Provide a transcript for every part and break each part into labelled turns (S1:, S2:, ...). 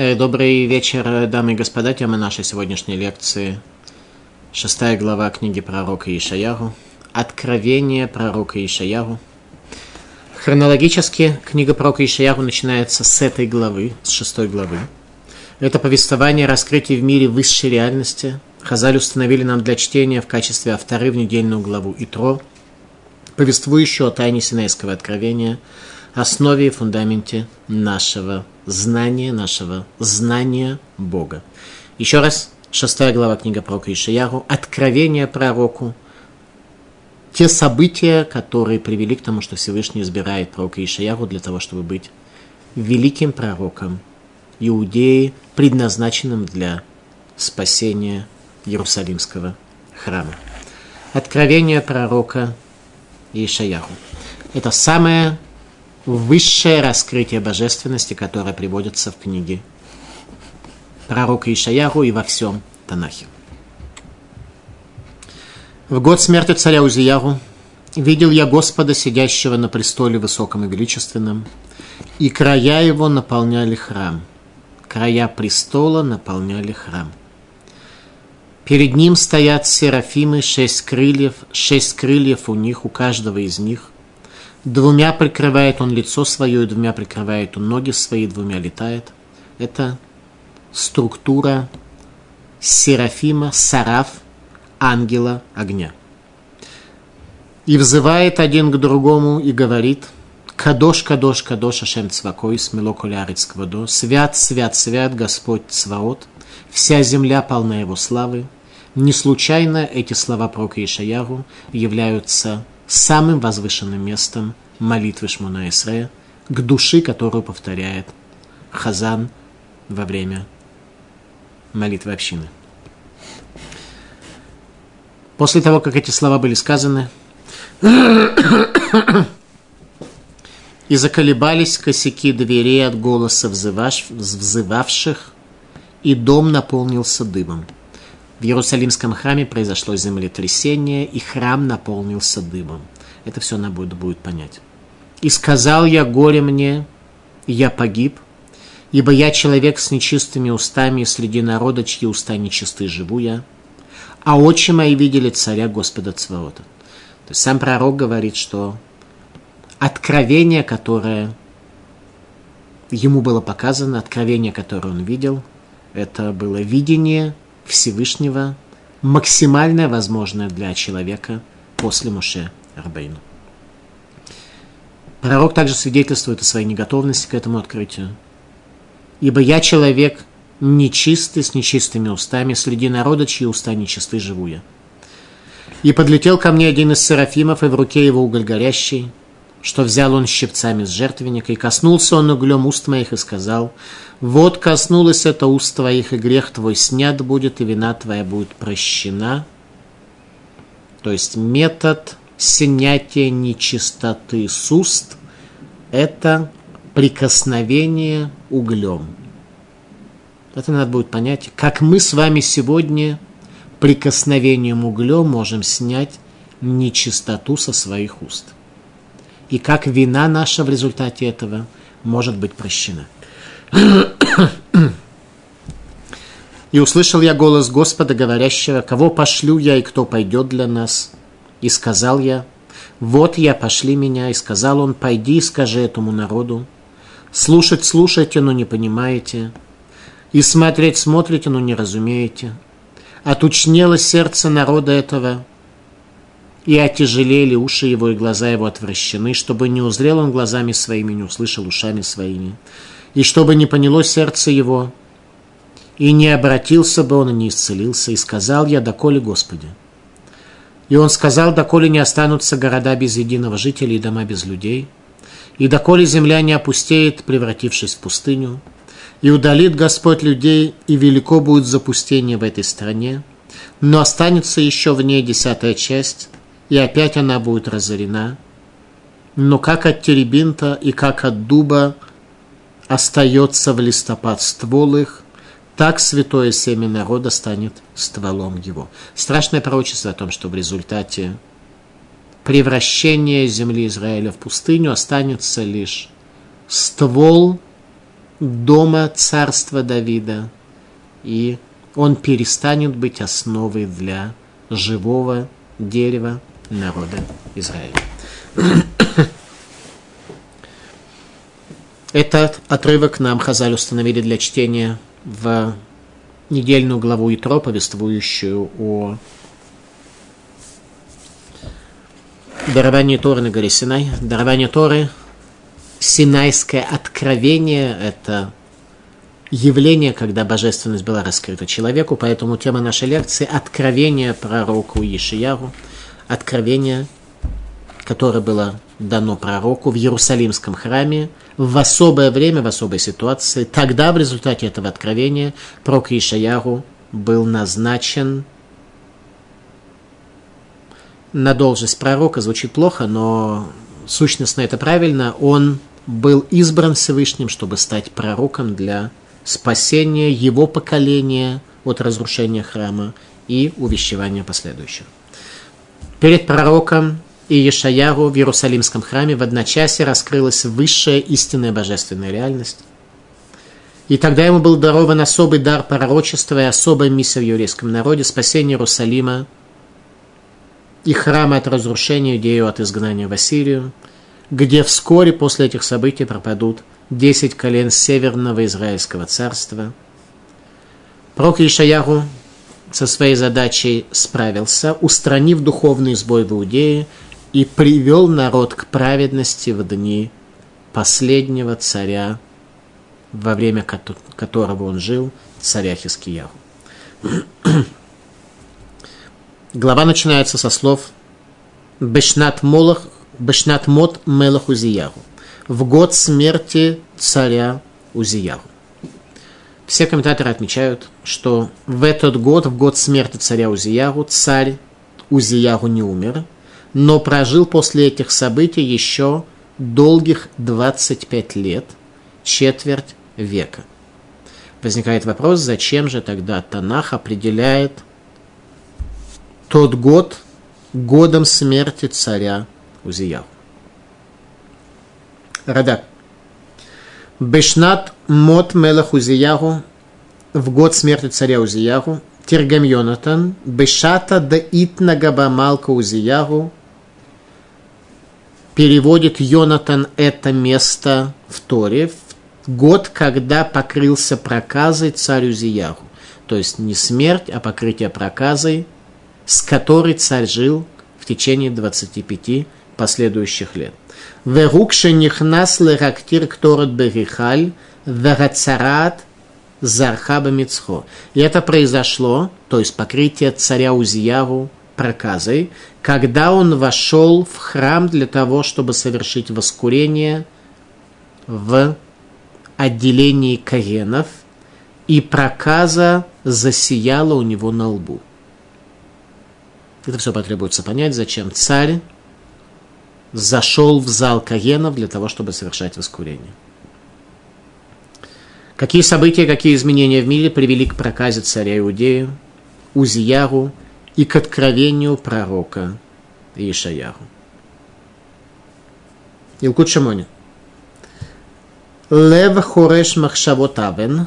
S1: Э, добрый вечер, дамы и господа. Тема нашей сегодняшней лекции – шестая глава книги пророка Ишаяру. Откровение пророка Ишаяру. Хронологически книга пророка Ишаяру начинается с этой главы, с шестой главы. Это повествование о раскрытии в мире высшей реальности. Хазаль установили нам для чтения в качестве авторы в недельную главу Итро, повествующую о тайне Синайского откровения – основе и фундаменте нашего знания, нашего знания Бога. Еще раз, шестая глава книга пророка Ишияру, откровение пророку, те события, которые привели к тому, что Всевышний избирает пророка Ишияру для того, чтобы быть великим пророком Иудеи, предназначенным для спасения Иерусалимского храма. Откровение пророка Ишаяху. Это самое высшее раскрытие божественности, которое приводится в книге пророка Ишаяху и во всем Танахе. В год смерти царя Узияру видел я Господа, сидящего на престоле высоком и величественном, и края его наполняли храм. Края престола наполняли храм. Перед ним стоят серафимы, шесть крыльев, шесть крыльев у них, у каждого из них – Двумя прикрывает он лицо свое, и двумя прикрывает он ноги свои, двумя летает. Это структура Серафима, Сараф, ангела огня. И взывает один к другому и говорит, Кадош, Кадош, Кадош, Ашем Цвакой, смело колярец квадо, Свят, свят, свят, Господь Цваот, вся земля полна его славы. Не случайно эти слова пророка Ишаяру являются самым возвышенным местом молитвы Шмуна Исрея, к души, которую повторяет Хазан во время молитвы общины. После того, как эти слова были сказаны, и заколебались косяки дверей от голоса взывавших, и дом наполнился дымом. В Иерусалимском храме произошло землетрясение, и храм наполнился дымом. Это все надо будет, будет понять. «И сказал я горе мне, я погиб, ибо я человек с нечистыми устами, среди народа, чьи уста нечисты, живу я, а очи мои видели царя Господа Цваота». То есть сам пророк говорит, что откровение, которое ему было показано, откровение, которое он видел, это было видение – Всевышнего максимальное возможное для человека после Муше Рабейну. Пророк также свидетельствует о своей неготовности к этому открытию. «Ибо я человек нечистый, с нечистыми устами, среди народа, чьи уста нечисты, живу я». И подлетел ко мне один из серафимов, и в руке его уголь горящий, что взял он щипцами с жертвенника, и коснулся он углем уст моих и сказал, «Вот коснулось это уст твоих, и грех твой снят будет, и вина твоя будет прощена». То есть метод снятия нечистоты с уст – это прикосновение углем. Это надо будет понять, как мы с вами сегодня прикосновением углем можем снять нечистоту со своих уст и как вина наша в результате этого может быть прощена. И услышал я голос Господа, говорящего, кого пошлю я и кто пойдет для нас. И сказал я, вот я, пошли меня. И сказал он, пойди и скажи этому народу. Слушать слушайте, но не понимаете. И смотреть смотрите, но не разумеете. Отучнело сердце народа этого, и отяжелели уши его, и глаза его отвращены, чтобы не узрел он глазами своими, не услышал ушами своими, и чтобы не поняло сердце его, и не обратился бы он, и не исцелился, и сказал я, доколе Господи. И он сказал, доколе не останутся города без единого жителя и дома без людей, и доколе земля не опустеет, превратившись в пустыню, и удалит Господь людей, и велико будет запустение в этой стране, но останется еще в ней десятая часть, и опять она будет разорена. Но как от теребинта и как от дуба остается в листопад ствол их, так святое семя народа станет стволом его. Страшное пророчество о том, что в результате превращения земли Израиля в пустыню останется лишь ствол дома царства Давида, и он перестанет быть основой для живого дерева народа Израиля. Этот отрывок нам Хазаль установили для чтения в недельную главу Итро, повествующую о даровании Торы на горе Синай. Дарование Торы, синайское откровение – это явление, когда божественность была раскрыта человеку, поэтому тема нашей лекции – откровение пророку Ишияру, откровение, которое было дано пророку в Иерусалимском храме в особое время, в особой ситуации. Тогда в результате этого откровения пророк Ишаяру был назначен на должность пророка. Звучит плохо, но сущностно это правильно. Он был избран Всевышним, чтобы стать пророком для спасения его поколения от разрушения храма и увещевания последующих. Перед пророком и Ешаяру в Иерусалимском храме в одночасье раскрылась высшая истинная божественная реальность. И тогда ему был дарован особый дар пророчества и особая миссия в еврейском народе – спасение Иерусалима и храма от разрушения, идею от изгнания в Ассирию, где вскоре после этих событий пропадут десять колен Северного Израильского царства. Пророк Ишаяру со своей задачей справился, устранив духовный сбой в Иудее и привел народ к праведности в дни последнего царя, во время которого он жил, царя Хискияру. Глава начинается со слов «Бешнат молах, бешнат мот мелах Узияру» в год смерти царя Узияру. Все комментаторы отмечают, что в этот год, в год смерти царя Узияру, царь Узияру не умер – но прожил после этих событий еще долгих 25 лет, четверть века. Возникает вопрос, зачем же тогда Танах определяет тот год годом смерти царя Узияу. Радак. Бешнат мот мелах Узиягу в год смерти царя Узиягу Тиргам Йонатан Бешата да итна габа малка Узиягу переводит Йонатан это место в Торе, в год, когда покрылся проказой царю Зияру. То есть не смерть, а покрытие проказой, с которой царь жил в течение 25 последующих лет. Верукше нихнас лерактир кторот берихаль, верацарат зархаба мицхо. И это произошло, то есть покрытие царя Узияру проказой, когда он вошел в храм для того, чтобы совершить воскурение в отделении Каенов, и проказа засияла у него на лбу. Это все потребуется понять, зачем царь зашел в зал Каенов для того, чтобы совершать воскурение. Какие события, какие изменения в мире привели к проказе царя Иудею, Узияру и к откровению пророка Ишаяху. Илкут Шамони. Лев хореш махшавотавен.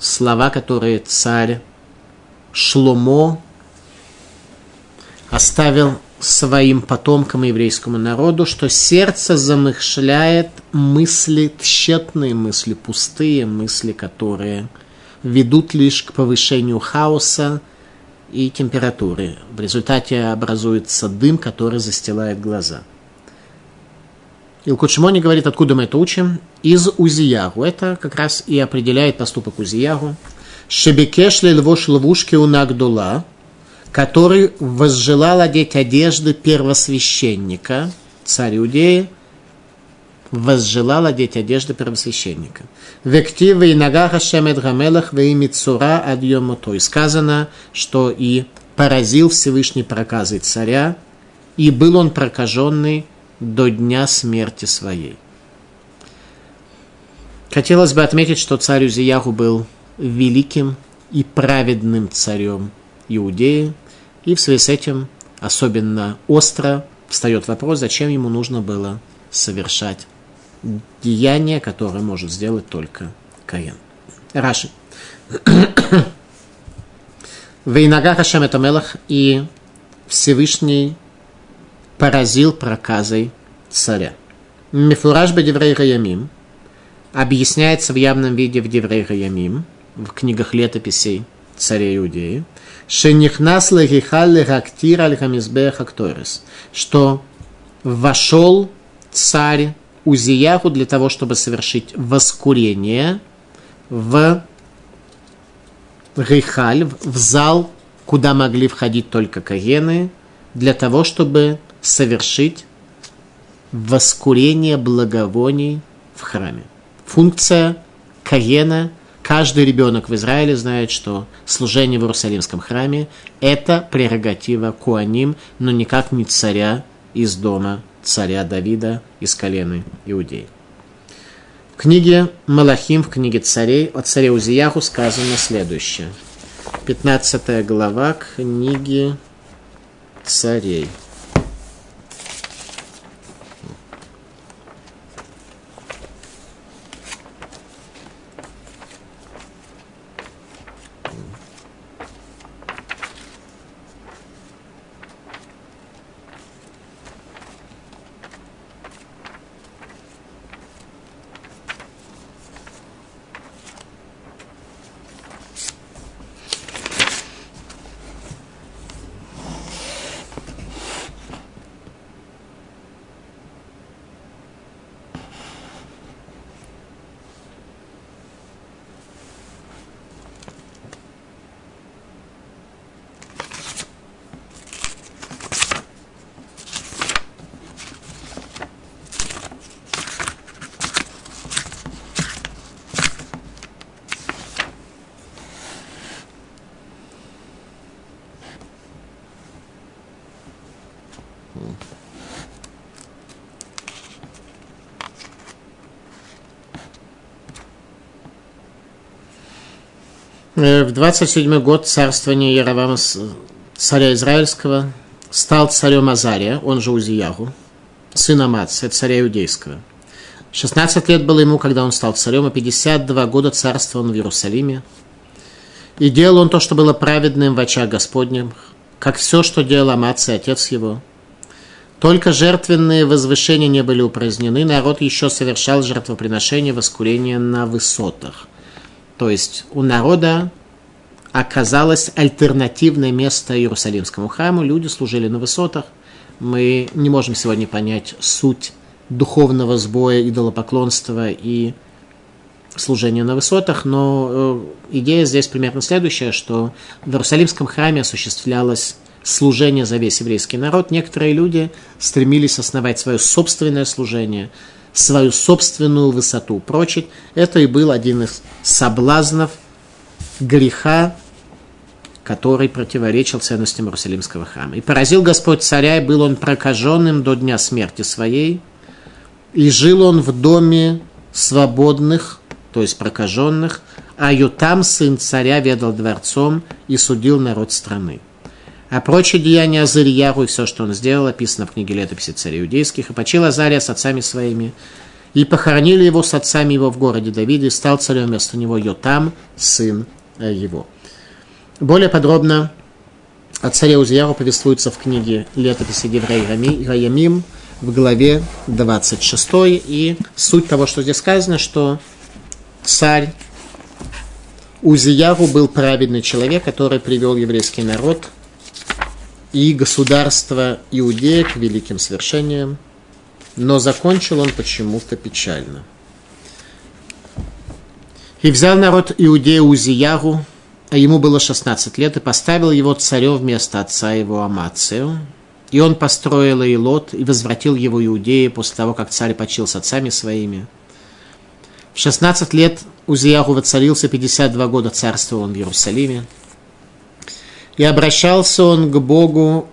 S1: Слова, которые царь Шломо оставил своим потомкам еврейскому народу, что сердце замышляет мысли, тщетные мысли, пустые мысли, которые ведут лишь к повышению хаоса, и температуры. В результате образуется дым, который застилает глаза. Илкут Шимони говорит, откуда мы это учим? Из Узиягу. Это как раз и определяет поступок Узиягу. Шебекеш левош ловушки у Нагдула, который возжелал одеть одежды первосвященника, царь Иудеи, возжелал одеть одежды первосвященника. Вектива и нога Хашемет Гамелах и Мицура Адьемото. И сказано, что и поразил Всевышний проказой царя, и был он прокаженный до дня смерти своей. Хотелось бы отметить, что царь Узияху был великим и праведным царем Иудеи, и в связи с этим особенно остро встает вопрос, зачем ему нужно было совершать деяние, которое может сделать только Каин. Раши. Вейнага Хашем это Мелах, и Всевышний поразил проказой царя. Мифураж Бедеврей Раямим объясняется в явном виде в Деврей Раямим, в книгах летописей царя Иудеи, Шенихнас лехихал лехактир аль что вошел царь Узияху для того, чтобы совершить воскурение в Рихаль, в зал, куда могли входить только каены, для того, чтобы совершить воскурение благовоний в храме. Функция каена – Каждый ребенок в Израиле знает, что служение в Иерусалимском храме – это прерогатива Куаним, но никак не царя из дома царя Давида из колена Иудеи. В книге Малахим, в книге царей, о царе Узияху сказано следующее. 15 глава книги царей. В 27 год царствования Яровама, царя Израильского, стал царем Азария, он же Узиягу, сына Амаца, царя Иудейского. 16 лет было ему, когда он стал царем, и 52 года царствовал он в Иерусалиме. И делал он то, что было праведным в очах Господнем, как все, что делал Амац и отец его. Только жертвенные возвышения не были упразднены, народ еще совершал жертвоприношения, воскурения на высотах. То есть у народа оказалось альтернативное место Иерусалимскому храму. Люди служили на высотах. Мы не можем сегодня понять суть духовного сбоя, идолопоклонства и служения на высотах, но э, идея здесь примерно следующая, что в Иерусалимском храме осуществлялось служение за весь еврейский народ. Некоторые люди стремились основать свое собственное служение – свою собственную высоту прочить. Это и был один из соблазнов греха, который противоречил ценностям Иерусалимского храма. И поразил Господь царя, и был он прокаженным до дня смерти своей, и жил он в доме свободных, то есть прокаженных, а Ютам, сын царя, ведал дворцом и судил народ страны. А прочие деяния Азарьяру и все, что он сделал, описано в книге летописи царей иудейских. И почил Азария с отцами своими. И похоронили его с отцами его в городе Давиде, и стал царем вместо него Йотам, сын э, его. Более подробно о царе Узияру повествуется в книге летописи Деврей Раямим в главе 26. И суть того, что здесь сказано, что царь Узияру был праведный человек, который привел еврейский народ – и государство Иудея к великим свершениям, но закончил он почему-то печально. И взял народ Иудея Узиягу, а ему было 16 лет, и поставил его царем вместо отца его Амацию. И он построил Илот и возвратил его Иудеи после того, как царь почил с отцами своими. В 16 лет Узиягу воцарился, 52 года царствовал он в Иерусалиме. И обращался он к Богу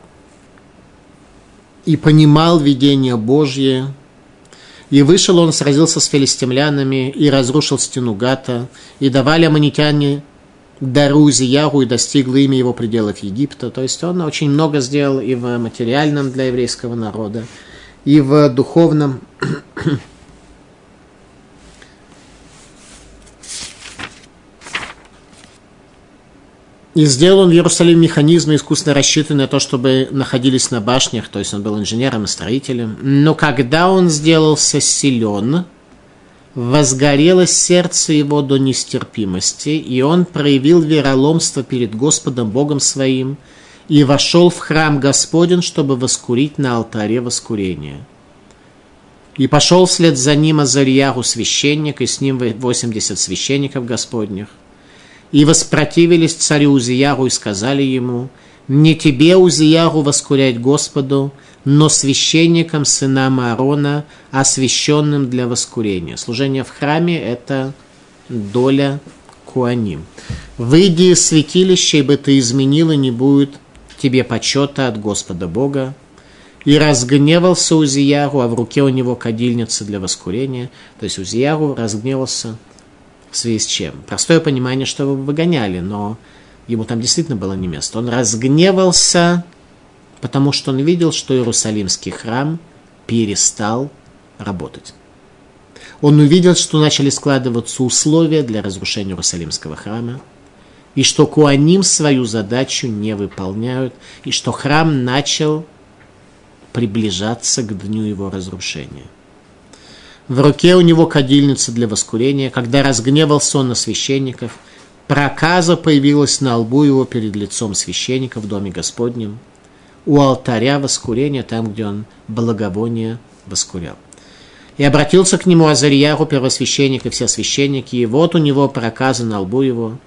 S1: и понимал видение Божье. И вышел он, сразился с филистимлянами и разрушил стену Гата. И давали аммонитяне дару Зияру и достигло имя его пределов Египта. То есть он очень много сделал и в материальном для еврейского народа, и в духовном. И сделал он в Иерусалиме механизмы, искусственно рассчитанные на то, чтобы находились на башнях, то есть он был инженером и строителем. Но когда он сделался силен, возгорелось сердце его до нестерпимости, и он проявил вероломство перед Господом Богом своим, и вошел в храм Господень, чтобы воскурить на алтаре воскурения. И пошел вслед за ним Азарьяху священник, и с ним 80 священников Господних. И воспротивились царю Узияру и сказали ему, «Не тебе, Узияру, воскурять Господу, но священникам сынам Аарона, освященным для воскурения». Служение в храме – это доля Куаним. «Выйди из святилища, ибо ты изменил, и не будет тебе почета от Господа Бога, и разгневался Узияру, а в руке у него кадильница для воскурения. То есть Узияру разгневался в связи с чем? Простое понимание, что его выгоняли, но ему там действительно было не место. Он разгневался, потому что он видел, что Иерусалимский храм перестал работать. Он увидел, что начали складываться условия для разрушения Иерусалимского храма, и что Куаним свою задачу не выполняют, и что храм начал приближаться к дню его разрушения. В руке у него кадильница для воскурения. Когда разгневался он на священников, проказа появилась на лбу его перед лицом священника в доме Господнем, у алтаря воскурения, там, где он благовоние воскурял. И обратился к нему Азарьяру, первосвященник и все священники, и вот у него проказа на лбу его.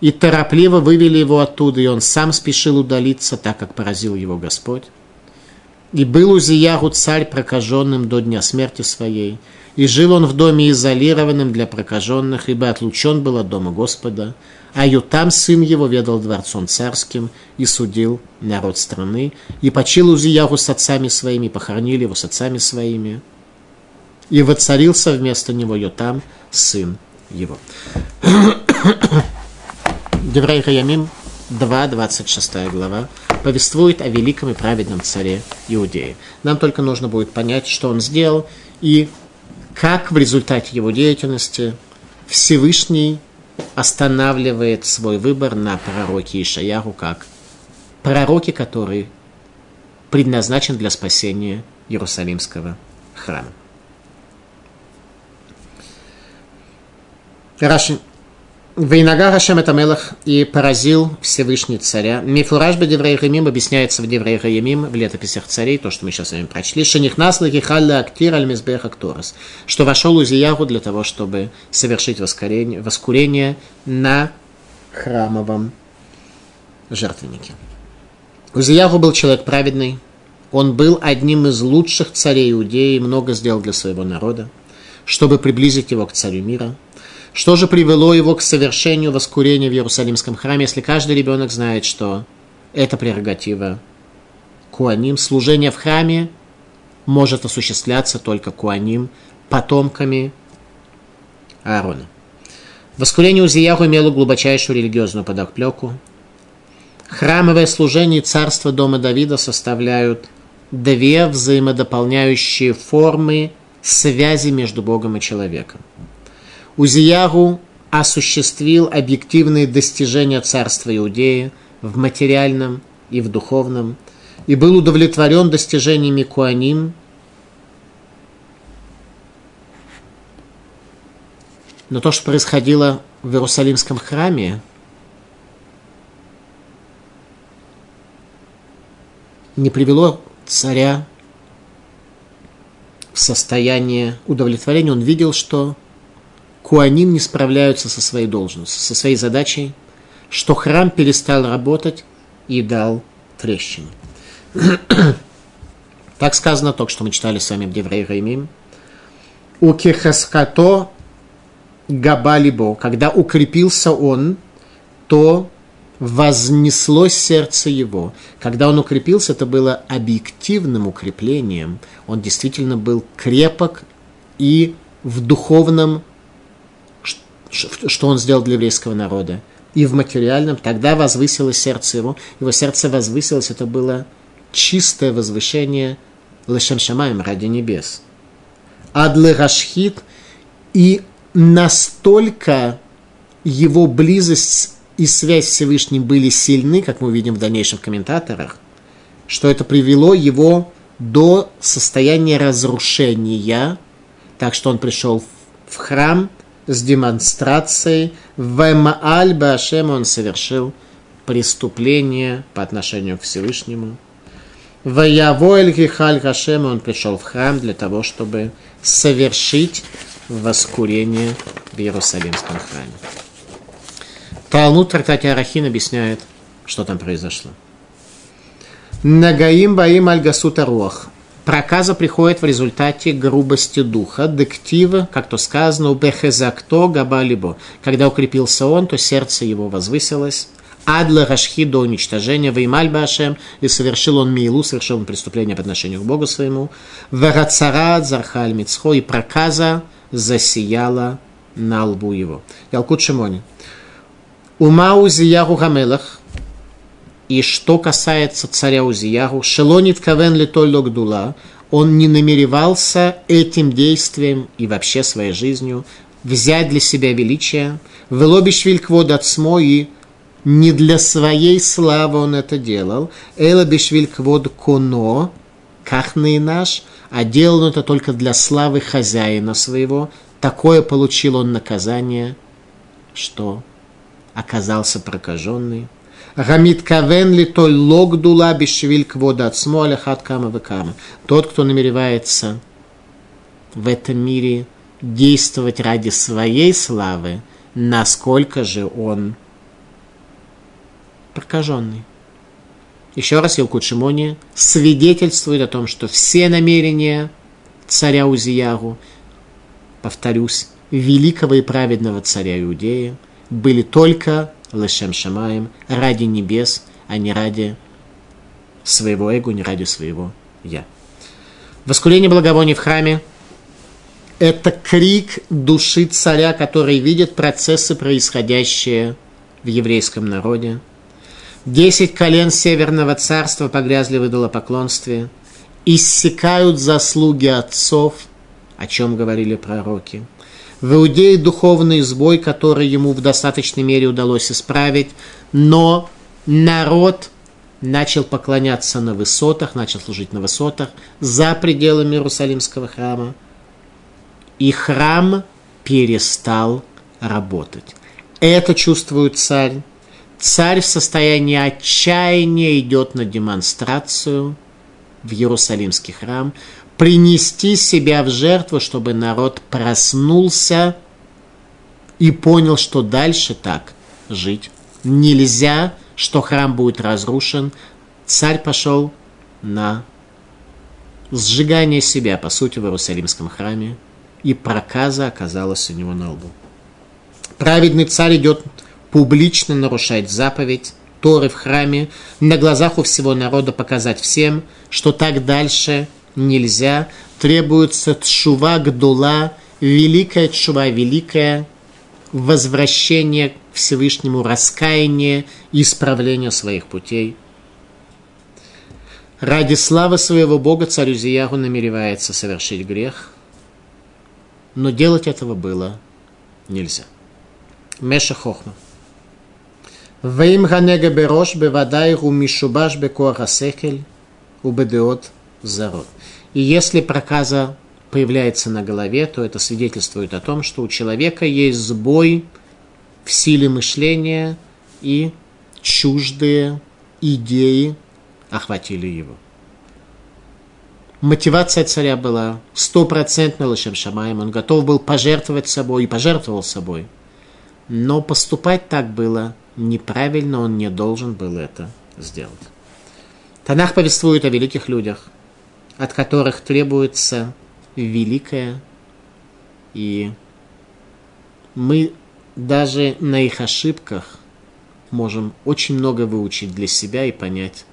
S1: И торопливо вывели его оттуда, и он сам спешил удалиться, так как поразил его Господь. И был Узияру царь прокаженным до дня смерти своей, и жил он в доме изолированным для прокаженных, ибо отлучен был от дома Господа, а Ютам, сын его, ведал дворцом царским и судил народ страны, и почил Узияру с отцами своими, похоронили его с отцами своими, и воцарился вместо него Ютам, сын его. Деврей Хаямим, 2, 26 глава повествует о великом и праведном царе Иудеи. Нам только нужно будет понять, что он сделал и как в результате его деятельности Всевышний останавливает свой выбор на пророке Ишаяху как пророке, который предназначен для спасения Иерусалимского храма. Раши Вейнага Хашем это Мелах и поразил Всевышний царя. Мифураж Бедеврей Ремим объясняется в Деврей Ремим в летописях царей, то, что мы сейчас с вами прочли. Шенихнас Лахихалля Актир Альмизбех Акторас. Что вошел Узиягу для того, чтобы совершить воскурение, воскурение на храмовом жертвеннике. Узиягу был человек праведный. Он был одним из лучших царей Иудеи, много сделал для своего народа, чтобы приблизить его к царю мира – что же привело его к совершению воскурения в Иерусалимском храме, если каждый ребенок знает, что это прерогатива Куаним, служение в храме может осуществляться только Куаним, потомками Аарона. Воскурение Узияху имело глубочайшую религиозную подоплеку. Храмовое служение и царство дома Давида составляют две взаимодополняющие формы связи между Богом и человеком. Узиягу осуществил объективные достижения царства Иудеи в материальном и в духовном, и был удовлетворен достижениями Куаним, но то, что происходило в Иерусалимском храме, не привело царя в состояние удовлетворения. Он видел, что Куаним не справляются со своей должностью, со своей задачей, что храм перестал работать и дал трещину. так сказано только что мы читали с вами в Деврей Реймим. У Кехаскато Габалибо, когда укрепился он, то вознеслось сердце его. Когда он укрепился, это было объективным укреплением. Он действительно был крепок и в духовном что он сделал для еврейского народа, и в материальном, тогда возвысилось сердце его, его сердце возвысилось, это было чистое возвышение Лешем Шамаем ради небес. Адлы Рашхит, и настолько его близость и связь с Всевышним были сильны, как мы увидим в дальнейшем в комментаторах, что это привело его до состояния разрушения, так что он пришел в храм с демонстрацией, в Мааль Башем он совершил преступление по отношению к Всевышнему. В Явоэль Гихаль Хашем он пришел в храм для того, чтобы совершить воскурение в Иерусалимском храме. Талмуд трактате Арахин объясняет, что там произошло. Нагаим баим альгасута руах. Проказа приходит в результате грубости духа, дектива, как то сказано, у бехезакто габалибо. Когда укрепился он, то сердце его возвысилось. Адла Рашхи до уничтожения, Веймаль Башем, и совершил он Милу, совершил он преступление по отношению к Богу своему. Варацарат Зархаль Мицхо, и проказа засияла на лбу его. Ялкут Шимони. Ума Узияру Гамелах, и что касается царя Узияру, Шелонит Кавен Литоль Дула, он не намеревался этим действием и вообще своей жизнью взять для себя величие, велобишвиль квод отсмо и не для своей славы он это делал, эла бишвиль квод коно, кахный наш, а делал он это только для славы хозяина своего. Такое получил он наказание, что оказался прокаженный. Гамит кавен ли той логдула бешвиль квода отсмо аляхат кама векама. Тот, кто намеревается в этом мире действовать ради своей славы, насколько же он прокаженный. Еще раз Илкут Шимони свидетельствует о том, что все намерения царя Узияру, повторюсь, великого и праведного царя Иудея – были только Лешем Шамаем, ради небес, а не ради своего эго, не ради своего я. Воскурение благовоний в храме – это крик души царя, который видит процессы, происходящие в еврейском народе. Десять колен Северного царства погрязли в идолопоклонстве, иссякают заслуги отцов, о чем говорили пророки – в Иудее духовный сбой, который ему в достаточной мере удалось исправить, но народ начал поклоняться на высотах, начал служить на высотах за пределами Иерусалимского храма, и храм перестал работать. Это чувствует царь. Царь в состоянии отчаяния идет на демонстрацию в Иерусалимский храм, принести себя в жертву, чтобы народ проснулся и понял, что дальше так жить нельзя, что храм будет разрушен. Царь пошел на сжигание себя, по сути, в Иерусалимском храме, и проказа оказалась у него на лбу. Праведный царь идет публично нарушать заповедь Торы в храме, на глазах у всего народа показать всем, что так дальше – нельзя. Требуется тшува гдула, великая тшува, великое возвращение к Всевышнему, раскаяние исправление своих путей. Ради славы своего Бога царь Узияру намеревается совершить грех, но делать этого было нельзя. Меша Хохма. Ваим ганега берош бевадай ру мишубаш бекоаха секель убедеот зарод. И если проказа появляется на голове, то это свидетельствует о том, что у человека есть сбой в силе мышления и чуждые идеи охватили его. Мотивация царя была стопроцентно Лашем Шамаем. Он готов был пожертвовать собой и пожертвовал собой. Но поступать так было неправильно, он не должен был это сделать. Танах повествует о великих людях – от которых требуется великое. И мы даже на их ошибках можем очень много выучить для себя и понять.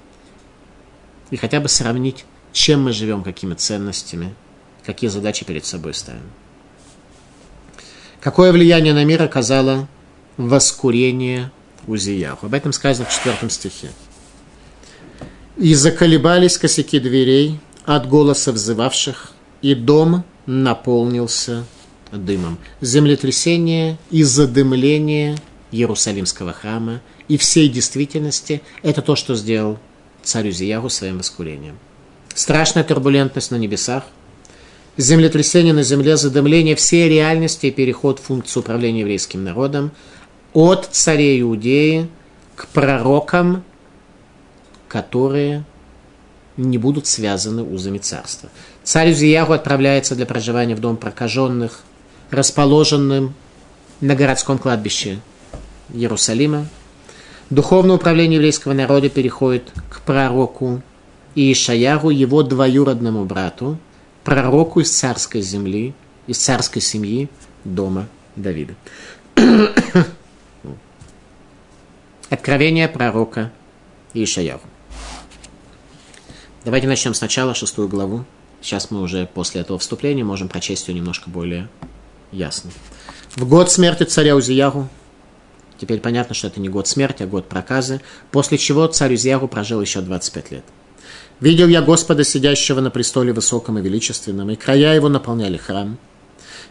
S1: И хотя бы сравнить, чем мы живем, какими ценностями, какие задачи перед собой ставим. Какое влияние на мир оказало воскурение Узияху? Об этом сказано в четвертом стихе. «И заколебались косяки дверей, от голоса взывавших, и дом наполнился дымом. Землетрясение и задымление Иерусалимского храма и всей действительности, это то, что сделал царь Узиягу своим воскурением. Страшная турбулентность на небесах, землетрясение на земле, задымление всей реальности и переход функции управления еврейским народом от царей Иудеи к пророкам, которые не будут связаны узами царства. Царь Узиягу отправляется для проживания в дом прокаженных, расположенным на городском кладбище Иерусалима. Духовное управление еврейского народа переходит к пророку Иишаяру, его двоюродному брату, пророку из царской земли, из царской семьи дома Давида. Откровение пророка Ишаяху. Давайте начнем сначала шестую главу. Сейчас мы уже после этого вступления можем прочесть ее немножко более ясно. В год смерти царя Узиягу, теперь понятно, что это не год смерти, а год проказы, после чего царь Узиягу прожил еще 25 лет. Видел я Господа, сидящего на престоле высоком и величественном, и края его наполняли храм.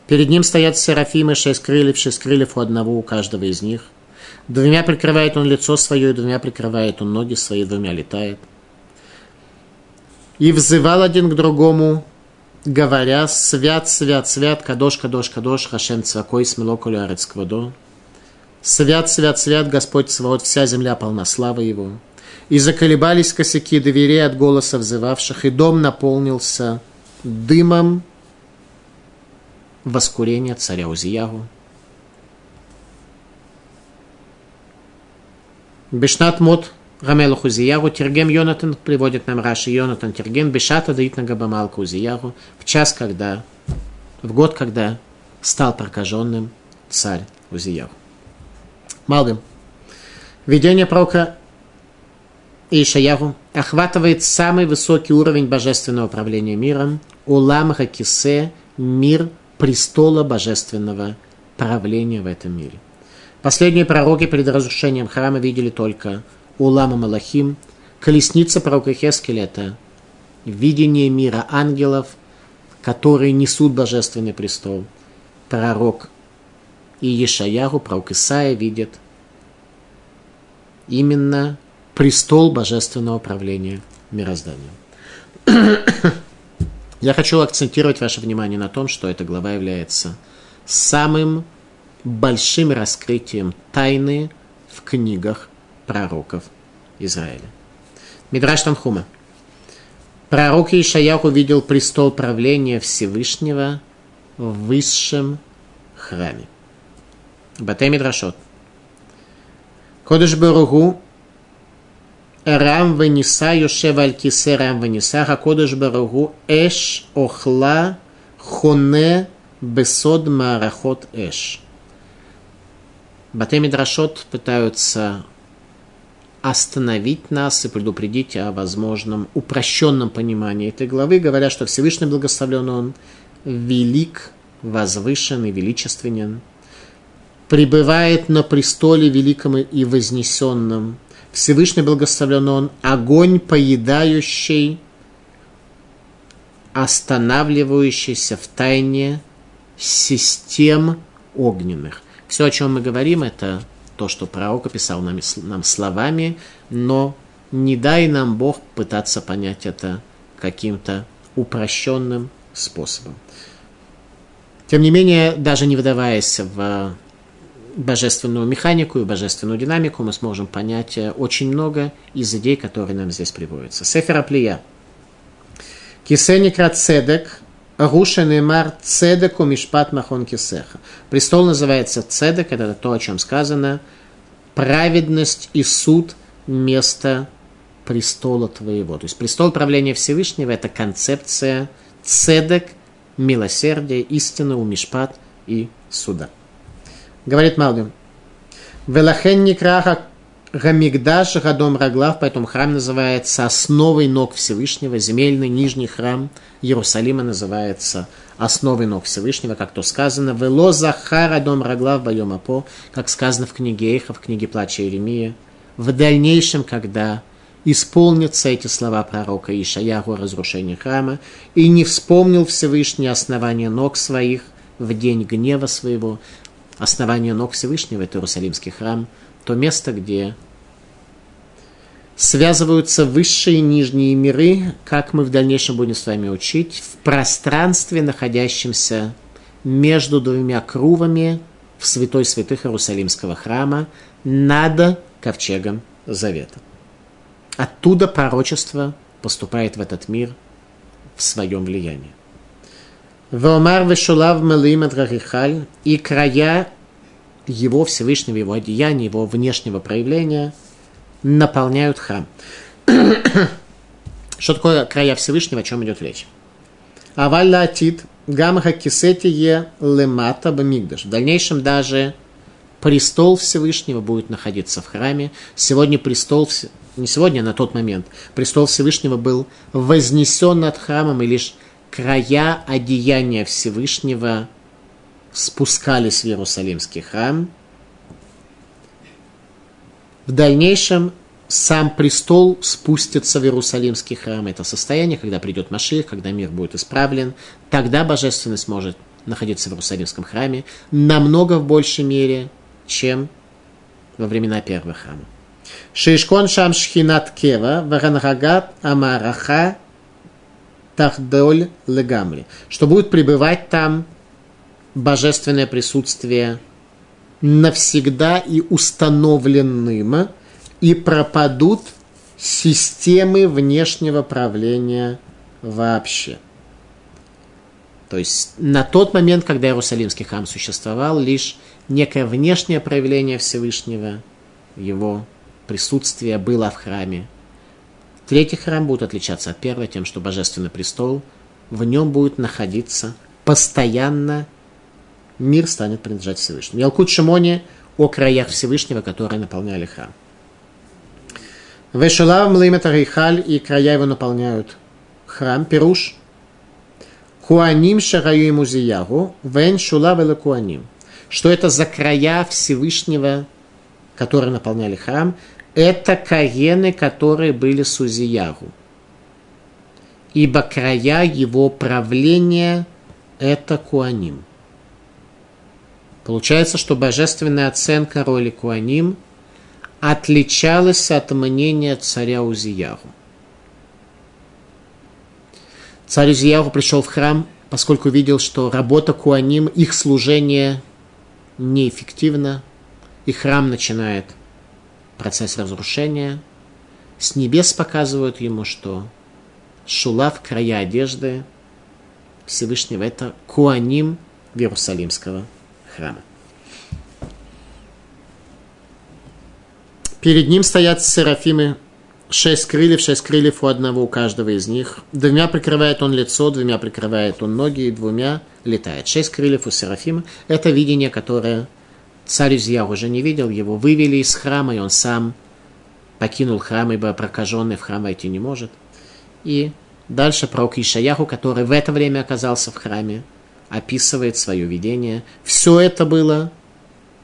S1: Перед ним стоят серафимы, шесть крыльев, шесть крыльев у одного, у каждого из них – Двумя прикрывает он лицо свое, и двумя прикрывает он ноги свои, двумя летает. И взывал один к другому, говоря, свят, свят, свят, кадош, кадош, кадош, хашем цвакой, смелоколю арецквадо. Свят, свят, свят, Господь свод, вся земля полна славы Его. И заколебались косяки дверей от голоса взывавших, и дом наполнился дымом воскурения царя Узиягу. Бешнат мод Рамелу Хузияру, Тергем Йонатан приводит нам Раши Йонатан Тергем, Бешата дает на Габамалку Хузияру, в час, когда, в год, когда стал прокаженным царь Узияру. Малдым. Видение пророка Ишаяру охватывает самый высокий уровень божественного управления миром, Улам Хакисе, мир престола божественного правления в этом мире. Последние пророки перед разрушением храма видели только Улама Малахим, колесница пророка Хескеля – это видение мира ангелов, которые несут божественный престол. Пророк и Ешаяру, пророк Исаия видит именно престол божественного управления мирозданием. Я хочу акцентировать ваше внимание на том, что эта глава является самым большим раскрытием тайны в книгах пророков Израиля. Мидраш Танхума. Пророк Ишаях увидел престол правления Всевышнего в высшем храме. Батэ Мидрашот. Кодыш Баругу Рам Вениса Йошев Алькисе Рам Вениса Хакодыш Баругу Эш Охла Хоне Бесод Марахот Эш. Батемидрашот пытаются остановить нас и предупредить о возможном упрощенном понимании этой главы, говоря, что Всевышний благословлен Он, велик, возвышен и величественен, пребывает на престоле великом и вознесенном. Всевышний благословлен Он, огонь поедающий, останавливающийся в тайне систем огненных. Все, о чем мы говорим, это то, что пророк описал нам, нам словами, но не дай нам Бог пытаться понять это каким-то упрощенным способом. Тем не менее, даже не выдаваясь в божественную механику и божественную динамику, мы сможем понять э, очень много из идей, которые нам здесь приводятся. Сефера Плия. Кисеник Цедек Руша Неймар Цедеку Мишпат Махон Кисеха. Престол называется Цедек, это то, о чем сказано. Праведность и суд место престола твоего. То есть престол правления Всевышнего – это концепция цедек, милосердия, истины у Мишпат и суда. Говорит Малбим. Велахен Некраха Гамигдаш Гадом Раглав, поэтому храм называется основой ног Всевышнего, земельный нижний храм Иерусалима называется основой ног Всевышнего, как то сказано, «Вело Захар дом Раглав Байом Апо», как сказано в книге Эйха, в книге Плача Иеремия. В дальнейшем, когда исполнятся эти слова пророка Ишаяху о разрушении храма, и не вспомнил Всевышний основания ног своих в день гнева своего, основание ног Всевышнего, это Иерусалимский храм, то место, где связываются высшие и нижние миры, как мы в дальнейшем будем с вами учить, в пространстве, находящемся между двумя крувами в святой святых Иерусалимского храма над ковчегом Завета. Оттуда пророчество поступает в этот мир в своем влиянии. Вомар вешулав рахихаль и края его Всевышнего, его одеяния, его внешнего проявления наполняют храм. Что такое края Всевышнего, о чем идет речь? Авалла атит гамха кисетие лемата бамигдаш. В дальнейшем даже престол Всевышнего будет находиться в храме. Сегодня престол, не сегодня, а на тот момент, престол Всевышнего был вознесен над храмом, и лишь края одеяния Всевышнего спускались в Иерусалимский храм. В дальнейшем сам престол спустится в Иерусалимский храм. Это состояние, когда придет Машир, когда мир будет исправлен. Тогда божественность может находиться в Иерусалимском храме намного в большей мере, чем во времена первого храма. Шишкон шам шхинат кева, варанрагат амараха тахдоль легамли. Что будет пребывать там божественное присутствие навсегда и установленным, и пропадут системы внешнего правления вообще. То есть на тот момент, когда Иерусалимский храм существовал, лишь некое внешнее проявление Всевышнего, его присутствие было в храме. Третий храм будет отличаться от первого тем, что Божественный престол, в нем будет находиться постоянно мир станет принадлежать Всевышнему. Ялкут Шимоне о краях Всевышнего, которые наполняли храм. Вешалав млимет арихаль, и края его наполняют храм, пируш. Куаним шараю ему зиягу, вен шулав куаним. Что это за края Всевышнего, которые наполняли храм? Это каены, которые были с Узиягу. Ибо края его правления – это куаним. Получается, что божественная оценка роли Куаним отличалась от мнения царя Узияру. Царь Узияру пришел в храм, поскольку видел, что работа Куаним, их служение неэффективно, и храм начинает процесс разрушения. С небес показывают ему, что шулав, края одежды Всевышнего – это Куаним Иерусалимского храма. Перед ним стоят серафимы, шесть крыльев, шесть крыльев у одного, у каждого из них. Двумя прикрывает он лицо, двумя прикрывает он ноги, и двумя летает. Шесть крыльев у серафима – это видение, которое царь Узья уже не видел. Его вывели из храма, и он сам покинул храм, ибо прокаженный в храм войти не может. И дальше пророк Ишаяху, который в это время оказался в храме, описывает свое видение. Все это было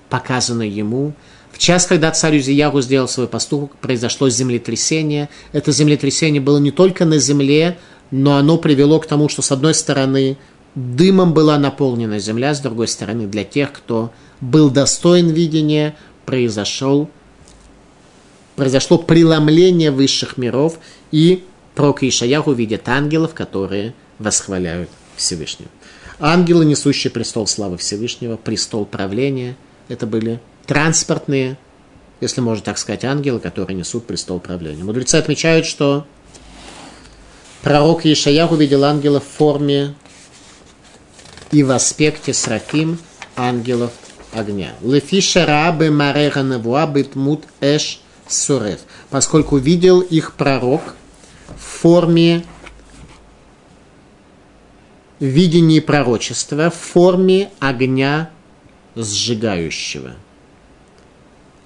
S1: показано ему. В час, когда царь Узияру сделал свой поступок, произошло землетрясение. Это землетрясение было не только на земле, но оно привело к тому, что с одной стороны дымом была наполнена земля, с другой стороны для тех, кто был достоин видения, произошел, произошло преломление высших миров, и пророк Ишаяху видит ангелов, которые восхваляют Всевышнего. Ангелы, несущие престол славы Всевышнего, престол правления, это были транспортные, если можно так сказать, ангелы, которые несут престол правления. Мудрецы отмечают, что пророк Ешаях увидел ангела в форме и в аспекте срафим ангелов огня. Лефиша рабы мареха навуа битмут эш сурев. Поскольку видел их пророк в форме видении пророчества в форме огня сжигающего.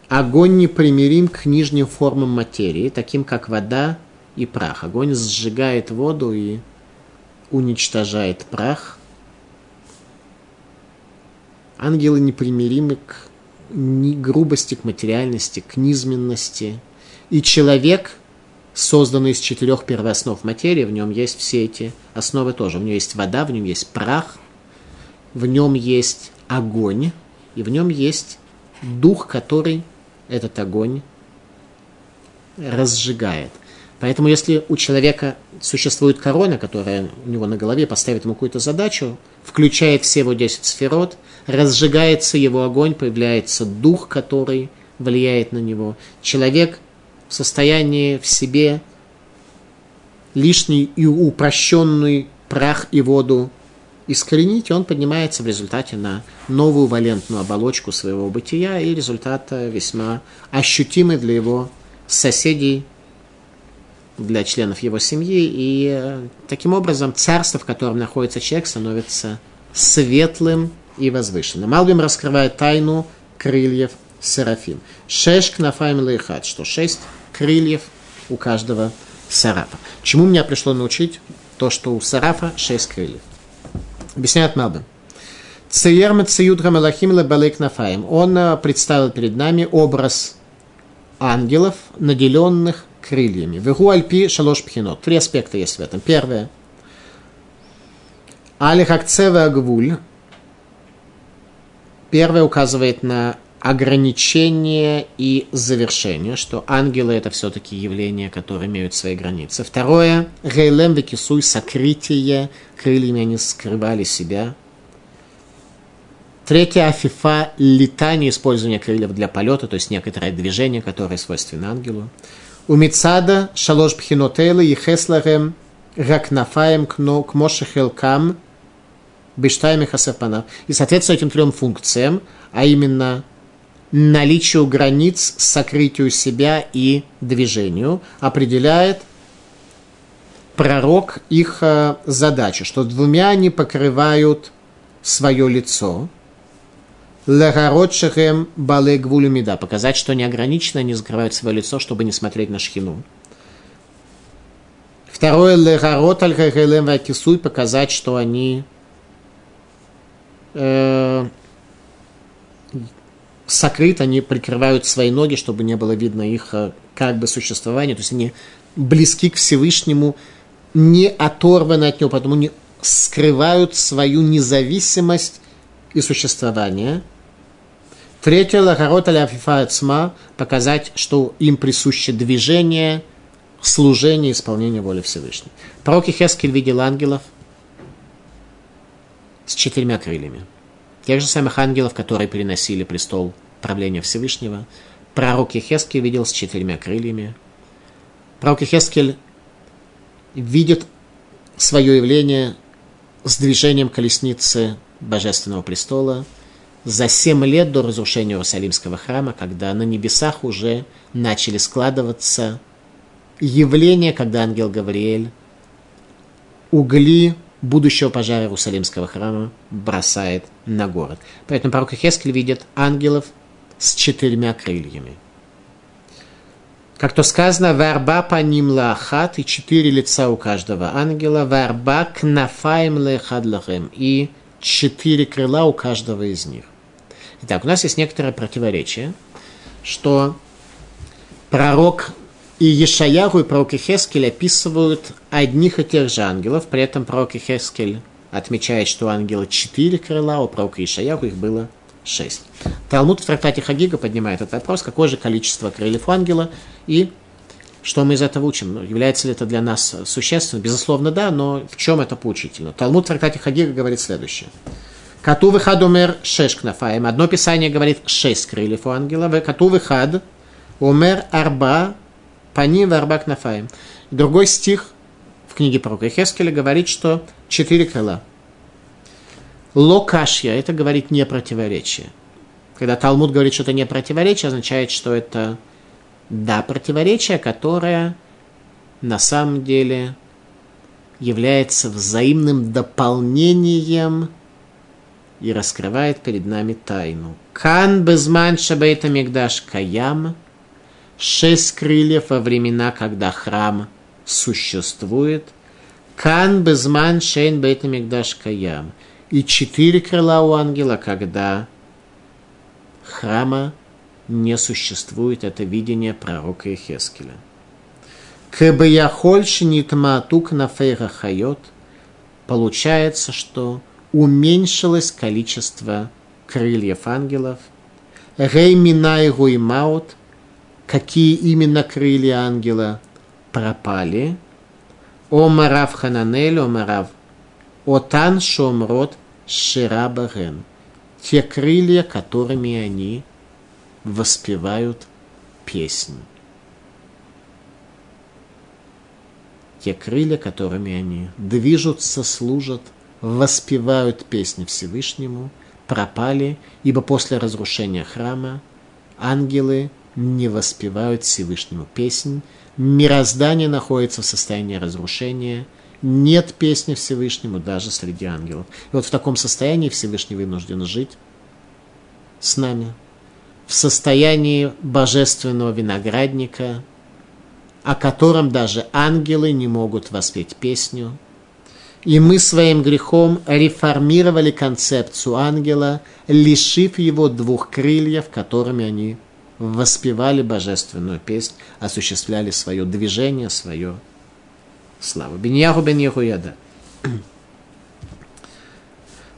S1: Огонь непримирим к нижним формам материи, таким как вода и прах. Огонь сжигает воду и уничтожает прах. Ангелы непримиримы к грубости, к материальности, к низменности. И человек созданный из четырех первооснов материи, в нем есть все эти основы тоже. В нем есть вода, в нем есть прах, в нем есть огонь, и в нем есть дух, который этот огонь разжигает. Поэтому если у человека существует корона, которая у него на голове поставит ему какую-то задачу, включает все его 10 сферот, разжигается его огонь, появляется дух, который влияет на него. Человек в состоянии в себе лишний и упрощенный прах и воду искоренить, и он поднимается в результате на новую валентную оболочку своего бытия, и результат весьма ощутимый для его соседей, для членов его семьи, и э, таким образом царство, в котором находится человек, становится светлым и возвышенным. Малбим раскрывает тайну крыльев Серафим. Шеш кнафаем лейхат, что шесть крыльев у каждого сарафа. Чему меня пришло научить? То, что у сарафа шесть крыльев. Объясняет Малбим. Циер Мациюд Рамалахим Лебалейк Нафаем. Он э, представил перед нами образ ангелов, наделенных крыльями. Вегу альпи шалош пхинот. Три аспекта есть в этом. Первое. Алих акцеве агвуль. Первое указывает на ограничение и завершение, что ангелы это все-таки явления, которые имеют свои границы. Второе, гейлем векисуй, сокрытие, крыльями они скрывали себя. Третье, афифа, летание, использование крыльев для полета, то есть некоторое движение, которое свойственно ангелу. У Мицада шалош пхинотелы и хесларем ракнафаем кмошехелкам бештайми хасапана. И соответственно этим трем функциям, а именно наличию границ, сокрытию себя и движению, определяет пророк их э, задачу, что двумя они покрывают свое лицо, Лагародшехем бале гвулюмида. Показать, что неограниченно они закрывают свое лицо, чтобы не смотреть на шхину. Второе, легарот аль вакисуй, показать, что они э, сокрыт, они прикрывают свои ноги, чтобы не было видно их э, как бы существования. То есть они близки к Всевышнему, не оторваны от него, потому не скрывают свою независимость и существование – Третье, лахарота ляфифа цма, показать, что им присуще движение, служение, исполнение воли Всевышней. Пророк Хескель видел ангелов с четырьмя крыльями. Тех же самых ангелов, которые переносили престол правления Всевышнего. Пророк Хескель видел с четырьмя крыльями. Пророк Хескель видит свое явление с движением колесницы Божественного престола – за семь лет до разрушения Иерусалимского храма, когда на небесах уже начали складываться явления, когда ангел Гавриэль угли будущего пожара Иерусалимского храма бросает на город. Поэтому пророк Хескель видит ангелов с четырьмя крыльями. Как то сказано, варба по ним лахат, и четыре лица у каждого ангела, варба кнафаем лехад и четыре крыла у каждого из них. Итак, у нас есть некоторое противоречие, что пророк и Ешаяху и пророк Ихескель описывают одних и тех же ангелов, при этом пророк Ихескель отмечает, что у ангела четыре крыла, у пророка Ишаяху их было шесть. Талмуд в трактате Хагига поднимает этот вопрос, какое же количество крыльев у ангела и что мы из этого учим? Ну, является ли это для нас существенно? Безусловно, да, но в чем это поучительно? Талмуд в трактате Хагига говорит следующее. Кату выхад умер шеш кнафаем. Одно писание говорит шесть крыльев у ангела. Кату выхад умер арба пани в арба кнафаем. Другой стих в книге пророка Хескеля говорит, что четыре крыла. Локашья, это говорит не противоречие. Когда Талмуд говорит, что это не противоречие, означает, что это да, противоречие, которое на самом деле является взаимным дополнением и раскрывает перед нами тайну. Кан безман шабейта мигдаш каям, шесть крыльев во времена, когда храм существует. Кан безман шейн мигдаш каям. И четыре крыла у ангела, когда храма не существует. Это видение пророка Ихескеля. Кэбэяхоль шинитмаатук на фейра хайот. Получается, что уменьшилось количество крыльев ангелов. Рей Минай Гуймаут, какие именно крылья ангела пропали. Омарав Хананель, Омарав Отан Шомрот Ширабарен. Те крылья, которыми они воспевают песнь. Те крылья, которыми они движутся, служат, воспевают песни Всевышнему, пропали, ибо после разрушения храма ангелы не воспевают Всевышнему песнь, мироздание находится в состоянии разрушения, нет песни Всевышнему даже среди ангелов. И вот в таком состоянии Всевышний вынужден жить с нами, в состоянии божественного виноградника, о котором даже ангелы не могут воспеть песню. И мы своим грехом реформировали концепцию ангела, лишив его двух крыльев, которыми они воспевали божественную песнь, осуществляли свое движение, свое славу. Беньяху бен Яда.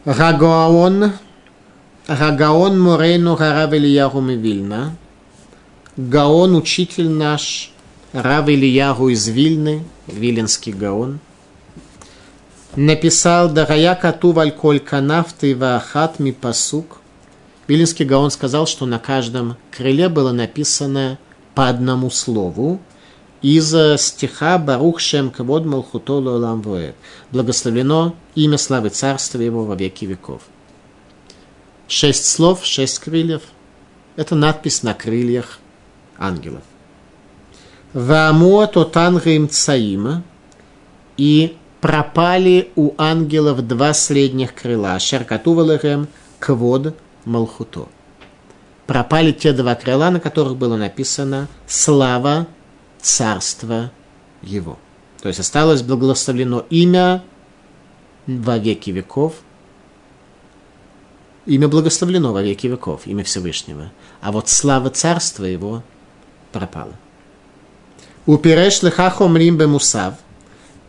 S1: Рагаон Рагаон Морейну Гарав Ильяху Вильна. Гаон, учитель наш, Рав Ильяху из Вильны, Виленский Гаон, написал Дарая Кату Вальколь Канафты Вахат Ми Виленский Гаон сказал, что на каждом крыле было написано по одному слову из стиха Барух Шем Кавод Малхутолу Ламвуэт. Благословлено имя славы царства его во веки веков. Шесть слов, шесть крыльев. Это надпись на крыльях ангелов. Ваамуат отангаим цаима. И пропали у ангелов два средних крыла. Шеркатувалахем квод малхуто. Пропали те два крыла, на которых было написано «Слава царства его». То есть осталось благословлено имя во веки веков – Имя благословлено во веки веков, имя Всевышнего. А вот слава царства его пропала. Упереш лехахо мрим мусав.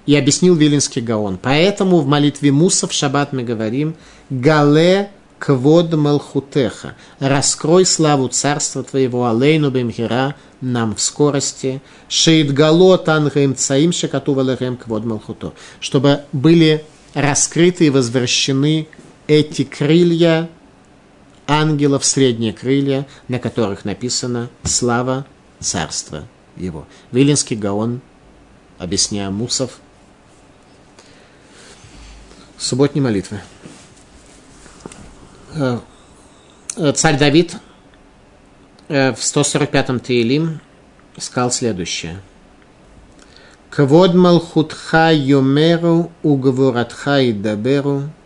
S1: И объяснил Вилинский Гаон. Поэтому в молитве Муса в шаббат мы говорим «Гале квод малхутеха» «Раскрой славу царства твоего, алейну бемхира» нам в скорости «Шеид галот ангаим цаим шекатува лехем квод малхуто» чтобы были раскрыты и возвращены эти крылья ангелов, средние крылья, на которых написано «Слава царства его». Вилинский Гаон, объясняя Мусов, субботней молитвы. Э, царь Давид э, в 145-м Таилим сказал следующее. Квод малхутха угворатха и даберу –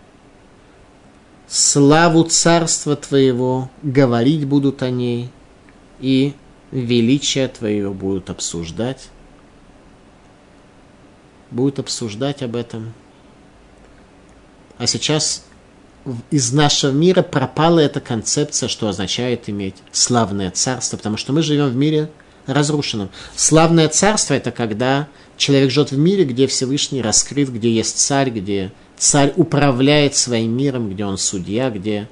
S1: славу царства Твоего, говорить будут о ней, и величие Твое будут обсуждать. Будут обсуждать об этом. А сейчас из нашего мира пропала эта концепция, что означает иметь славное царство, потому что мы живем в мире разрушенном. Славное царство – это когда человек живет в мире, где Всевышний раскрыт, где есть царь, где царь управляет своим миром, где он судья, где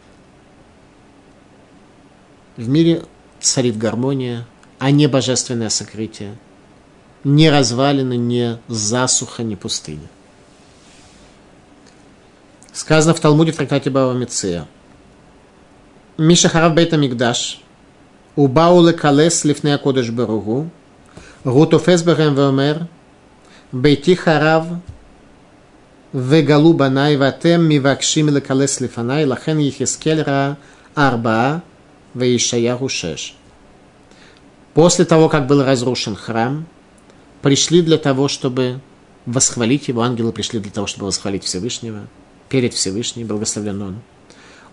S1: в мире царит гармония, а не божественное сокрытие, не развалины, не засуха, не пустыня. Сказано в Талмуде в трактате Бава Мицея. Миша Харав Бейта Мигдаш, Убауле Калес Лифнея кодеш Баругу, Рутофес Берем Вемер, Бейти Харав, Вегалу Банай Ватем Мивакшим Лекалес Лифанай, Лахен Ехискельра арба. Веишаяху Шеш. После того, как был разрушен храм, пришли для того, чтобы восхвалить его, ангелы пришли для того, чтобы восхвалить Всевышнего – перед Всевышним, благословлен он.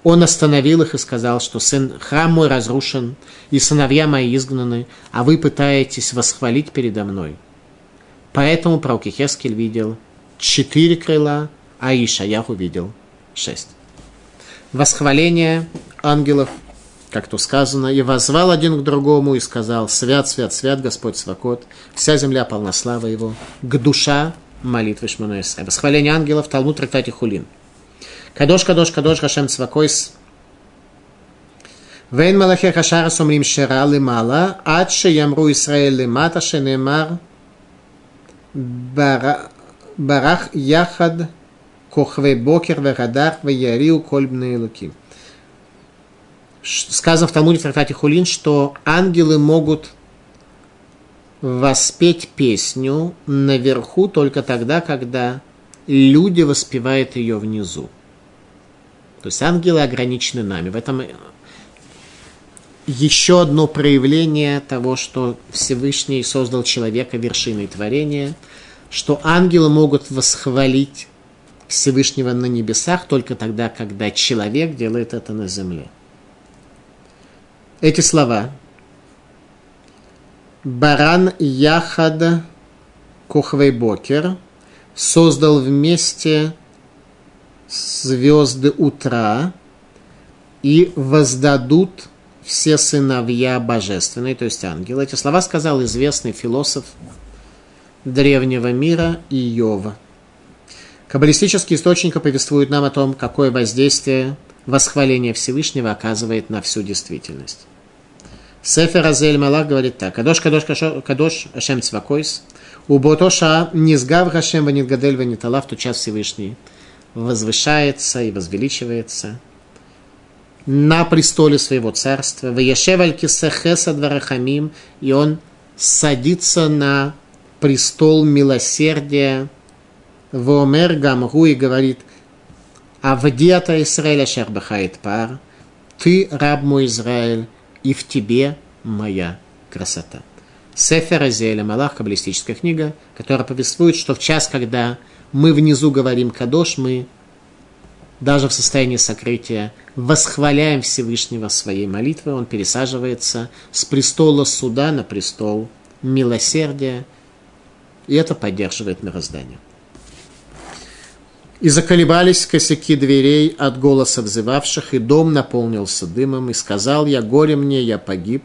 S1: Он остановил их и сказал, что сын, храм мой разрушен, и сыновья мои изгнаны, а вы пытаетесь восхвалить передо мной. Поэтому пророк Ихескель видел четыре крыла, а Ишаях увидел шесть. Восхваление ангелов, как то сказано, и возвал один к другому и сказал, свят, свят, свят Господь Свакот, вся земля полна славы Его, к душа молитвы Шмонуэсэ. Восхваление ангелов, Талмуд трактате Хулин. Кадош, кадош, кадош, Хашем Свакойс. Вен Малахе Хашара Сумрим Шера Лимала, Адше Ямру Исраэль Лимата Шенемар, Барах Яхад, Кохве Бокер, Верадар, Веяриу, Кольбные Луки. Сказано в Талмуде в трактате Хулин, что ангелы могут воспеть песню наверху только тогда, когда люди воспевают ее внизу. То есть ангелы ограничены нами. В этом еще одно проявление того, что Всевышний создал человека вершиной творения, что ангелы могут восхвалить Всевышнего на небесах только тогда, когда человек делает это на земле. Эти слова Баран Яхад Кухвей Бокер создал вместе звезды утра и воздадут все сыновья божественные, то есть ангелы. Эти слова сказал известный философ древнего мира Иова. Каббалистические источники повествуют нам о том, какое воздействие восхваление Всевышнего оказывает на всю действительность. Сефер Азель Малах говорит так. Кадош, кадош, кадош, Ашем Цвакойс. У Ботоша низгав Хашем Ванитгадель Ванитала в тот час Всевышний возвышается и возвеличивается – на престоле своего царства. Ваяшев аль-кисахеса дварахамим, и он садится на престол милосердия. Вомер гамгу и говорит, Авдиата Израиля шарбахает пар, ты раб мой Израиль, и в тебе моя красота. Сефер Азеля, Малах, каббалистическая книга, которая повествует, что в час, когда мы внизу говорим Кадош, мы даже в состоянии сокрытия, восхваляем Всевышнего своей молитвой, он пересаживается с престола суда на престол милосердия, и это поддерживает мироздание. И заколебались косяки дверей от голоса взывавших, и дом наполнился дымом, и сказал я, горе мне, я погиб.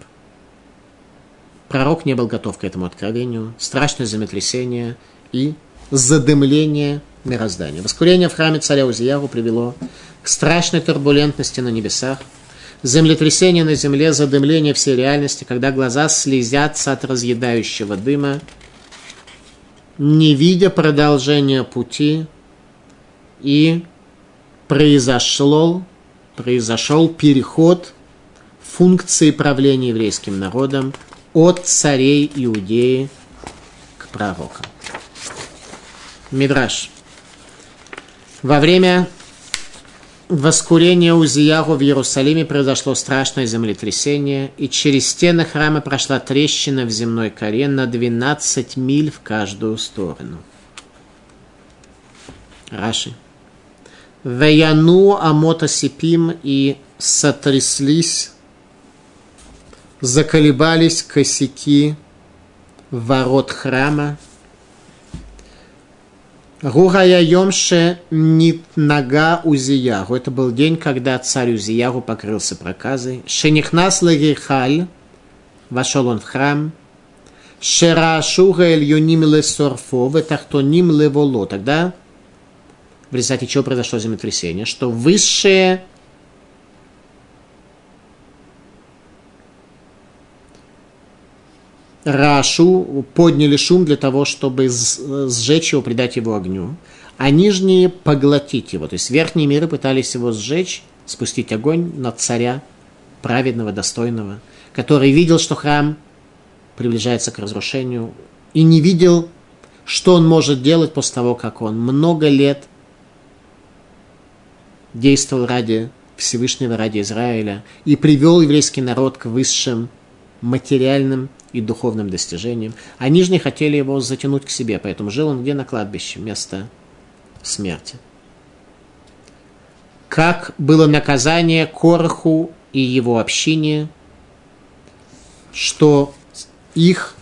S1: Пророк не был готов к этому откровению. Страшное землетрясение и задымление мироздания. Воскурение в храме царя Узияру привело к страшной турбулентности на небесах, землетрясение на земле, задымление всей реальности, когда глаза слезятся от разъедающего дыма, не видя продолжения пути, и произошло, произошел переход функции правления еврейским народом от царей Иудеи к пророкам. Мидраш. Во время воскурения Узияру в Иерусалиме произошло страшное землетрясение, и через стены храма прошла трещина в земной коре на 12 миль в каждую сторону. Раши. Веяну Амота Сипим и сотряслись, заколебались косяки ворот храма, Гугая Йомше Нит Нага Узиягу. Это был день, когда царь Узиягу покрылся проказой. Шенихнас Лагихаль. Вошел он в храм. Шера Шуга Эльюним Лесорфо. Ветахтоним Леволо. Тогда в результате чего произошло землетрясение, что высшее Рашу подняли шум для того, чтобы сжечь его, придать его огню, а нижние поглотить его. То есть верхние миры пытались его сжечь, спустить огонь на царя, праведного, достойного, который видел, что храм приближается к разрушению, и не видел, что он может делать после того, как он много лет действовал ради Всевышнего, ради Израиля, и привел еврейский народ к высшим материальным и духовным достижением, а нижние хотели его затянуть к себе, поэтому жил он где на кладбище, место смерти. Как было наказание Короху и его общине, что их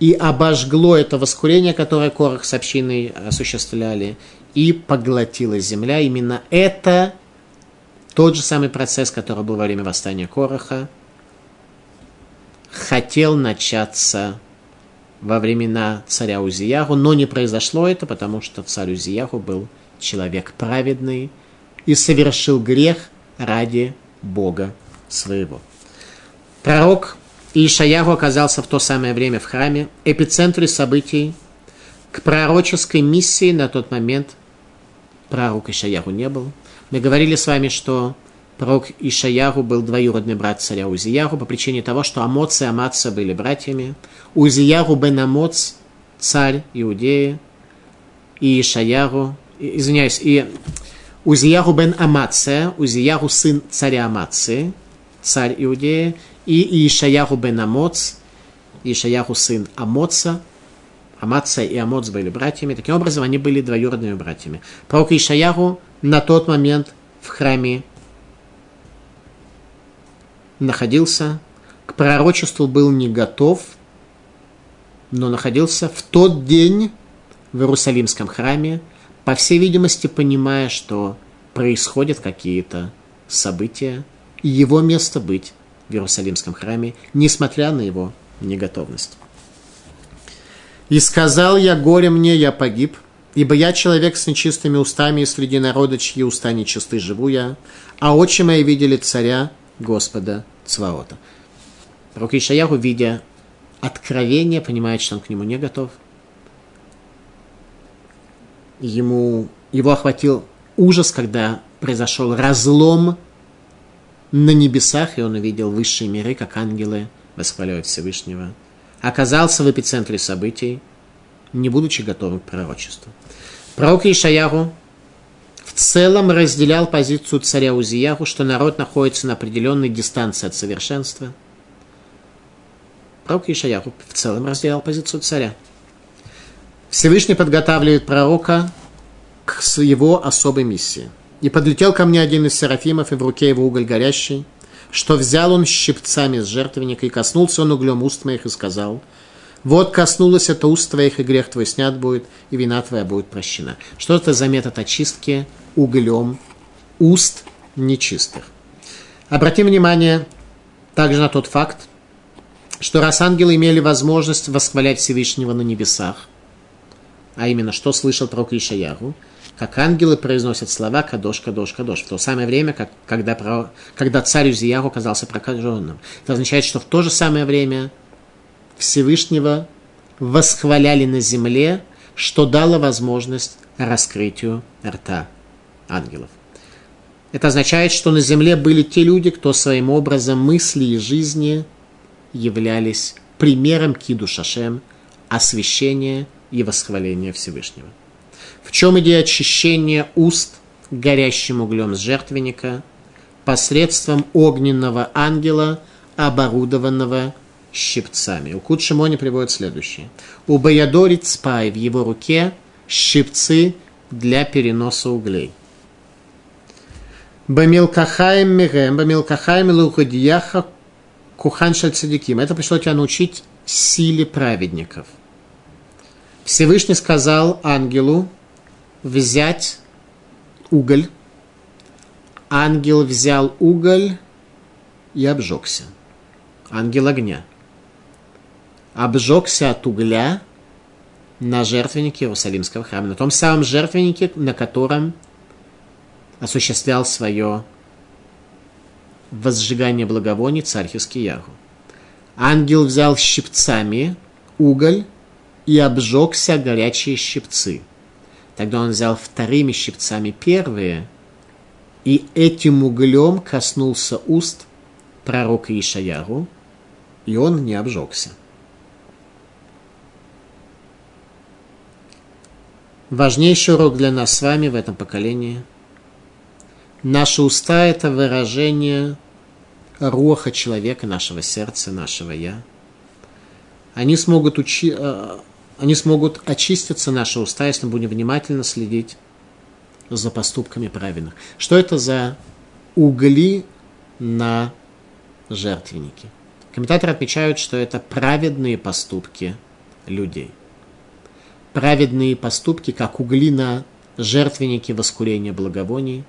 S1: и обожгло это воскурение, которое Корох с общиной осуществляли, и поглотила земля. Именно это тот же самый процесс, который был во время восстания Короха – хотел начаться во времена царя Узияху, но не произошло это, потому что царь Узияху был человек праведный и совершил грех ради Бога своего. Пророк Ишаяху оказался в то самое время в храме, эпицентре событий, к пророческой миссии на тот момент пророк Ишаяху не был. Мы говорили с вами, что пророк Ишаяху был двоюродный брат царя Узияху по причине того, что Амоц и Амаца были братьями. Узияху бен Амоц, царь Иудеи, и Ишаяху, извиняюсь, и Узияху бен Амация, Узияху сын царя Амации, царь Иудеи, и Ишаяху бен Амоц, Ишаяху сын Амоца, Амация и Амоц были братьями. Таким образом, они были двоюродными братьями. Пророк Ишаяху на тот момент в храме находился, к пророчеству был не готов, но находился в тот день в Иерусалимском храме, по всей видимости, понимая, что происходят какие-то события, и его место быть в Иерусалимском храме, несмотря на его неготовность. «И сказал я, горе мне, я погиб, ибо я человек с нечистыми устами, и среди народа, чьи уста нечисты, живу я, а очи мои видели царя Господа Цваота». Пророк Ишаяху, видя откровение, понимает, что он к нему не готов. Ему, его охватил ужас, когда произошел разлом на небесах, и он увидел высшие миры, как ангелы восхваляют Всевышнего. Оказался в эпицентре событий, не будучи готовым к пророчеству. Пророк Ишаяру в целом разделял позицию царя Узияру, что народ находится на определенной дистанции от совершенства. Пророк Ишаяру в целом разделял позицию царя. Всевышний подготавливает пророка к его особой миссии. И подлетел ко мне один из серафимов, и в руке его уголь горящий, что взял он щипцами с жертвенника, и коснулся он углем уст моих, и сказал, вот коснулось это уст твоих, и грех твой снят будет, и вина твоя будет прощена. Что это за метод очистки углем уст нечистых? Обратим внимание также на тот факт, что раз ангелы имели возможность восхвалять Всевышнего на небесах, а именно, что слышал пророк Ишаяру, как ангелы произносят слова «кадош, кадош, кадош» в то самое время, как, когда, когда царь Узияху оказался прокаженным. Это означает, что в то же самое время Всевышнего восхваляли на земле, что дало возможность раскрытию рта ангелов. Это означает, что на земле были те люди, кто своим образом мысли и жизни являлись примером киду шашем, освящения и восхваления Всевышнего. В чем идея очищения уст горящим углем с жертвенника посредством огненного ангела, оборудованного щипцами. У Кут Шимони приводит следующее. У Баядори Цпай в его руке щипцы для переноса углей. Бамилкахаем мирем, бамилкахаем лухадияха кухан цадиким. Это пришло тебя научить силе праведников. Всевышний сказал ангелу, взять уголь. Ангел взял уголь и обжегся. Ангел огня. Обжегся от угля на жертвеннике Иерусалимского храма. На том самом жертвеннике, на котором осуществлял свое возжигание благовоний царь Хискиягу. Ангел взял щипцами уголь и обжегся горячие щипцы – Тогда он взял вторыми щипцами первые, и этим углем коснулся уст пророка Ишаяру, и он не обжегся. Важнейший урок для нас с вами в этом поколении. Наши уста – это выражение роха человека, нашего сердца, нашего «я». Они смогут учи, э, они смогут очиститься, наши уста, если мы будем внимательно следить за поступками правильных. Что это за угли на жертвеннике? Комментаторы отмечают, что это праведные поступки людей. Праведные поступки, как угли на жертвеннике воскурения благовоний,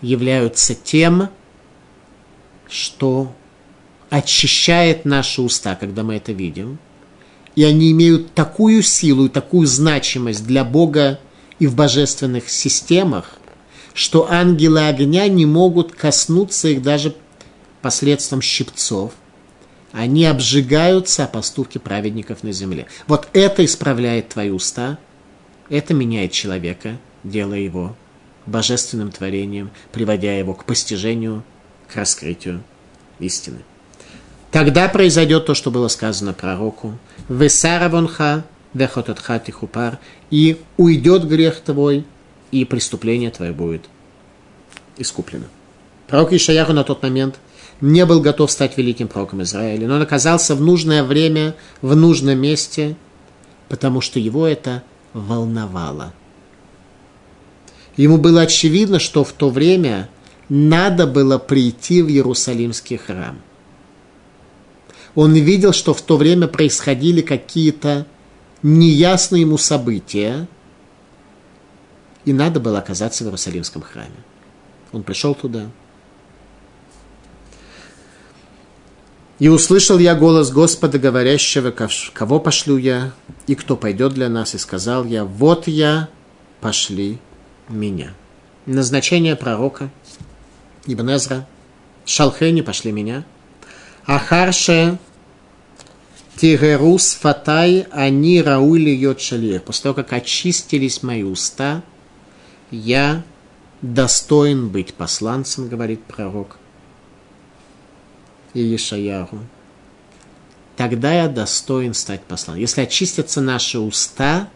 S1: являются тем, что очищает наши уста, когда мы это видим – и они имеют такую силу и такую значимость для Бога и в божественных системах, что ангелы огня не могут коснуться их даже посредством щипцов. Они обжигаются о поступке праведников на земле. Вот это исправляет твои уста, это меняет человека, делая его божественным творением, приводя его к постижению, к раскрытию истины. Тогда произойдет то, что было сказано пророку. Весаравонха вехотатха тихупар, и уйдет грех твой, и преступление твое будет искуплено. Пророк Ишаяху на тот момент не был готов стать великим пророком Израиля, но он оказался в нужное время, в нужном месте, потому что его это волновало. Ему было очевидно, что в то время надо было прийти в Иерусалимский храм. Он видел, что в то время происходили какие-то неясные ему события, и надо было оказаться в Иерусалимском храме. Он пришел туда. И услышал я голос Господа, говорящего, кого пошлю я, и кто пойдет для нас, и сказал я, вот я, пошли меня. Назначение пророка Ибн Эзра, Шалхени, пошли меня. Ахарше Тигерус Фатай, они Раули Йотшалир. После того, как очистились мои уста, я достоин быть посланцем, говорит пророк и Ешаяру. Тогда я достоин стать посланцем. Если очистятся наши уста,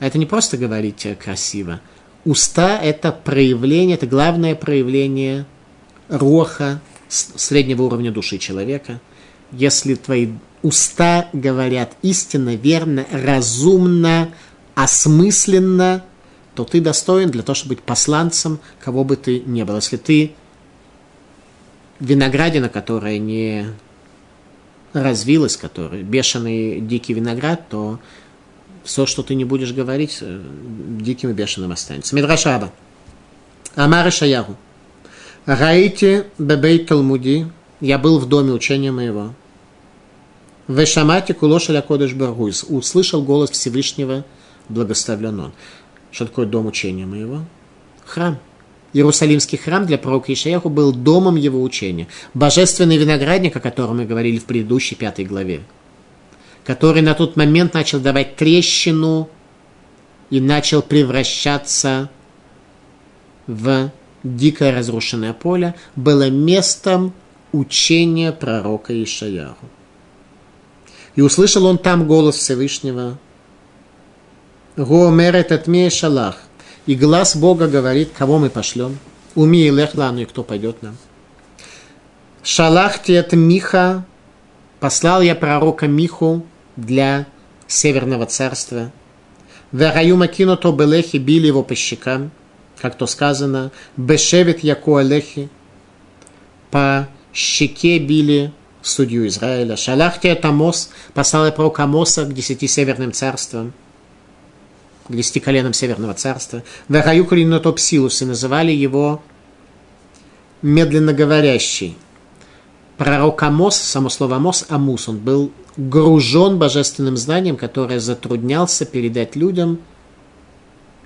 S1: это не просто говорить красиво. Уста – это проявление, это главное проявление роха, среднего уровня души человека. Если твои уста говорят истинно, верно, разумно, осмысленно, то ты достоин для того, чтобы быть посланцем, кого бы ты ни был. Если ты виноградина, которая не развилась, которая бешеный дикий виноград, то все, что ты не будешь говорить, э, диким и бешеным останется. Мидрашаба. Амар Шаяру. Раите бебей Талмуди. Я был в доме учения моего. Вешамати кулошаля кодыш баргуис. Услышал голос Всевышнего, благословлен он. Что такое дом учения моего? Храм. Иерусалимский храм для пророка Ишаяху был домом его учения. Божественный виноградник, о котором мы говорили в предыдущей пятой главе, который на тот момент начал давать трещину и начал превращаться в дикое разрушенное поле, было местом учения пророка Ишаяху. И услышал он там голос Всевышнего. Гоомерет отмея шалах. И глаз Бога говорит, кого мы пошлем. Уми и лехлану, и кто пойдет нам. Шалахти это Миха, послал я пророка Миху для Северного царства. Вераю макинуто белехи, били его по щекам, как то сказано, бешевит яку алехи, по щеке били судью Израиля. Шалахти это Амос, послал я пророка Амоса к десяти северным царствам к десяти коленам Северного царства. Вахаюкали на Топсилус и называли его медленно говорящий. Пророк Амос, само слово Амос, Амус, он был гружен божественным знанием, которое затруднялся передать людям,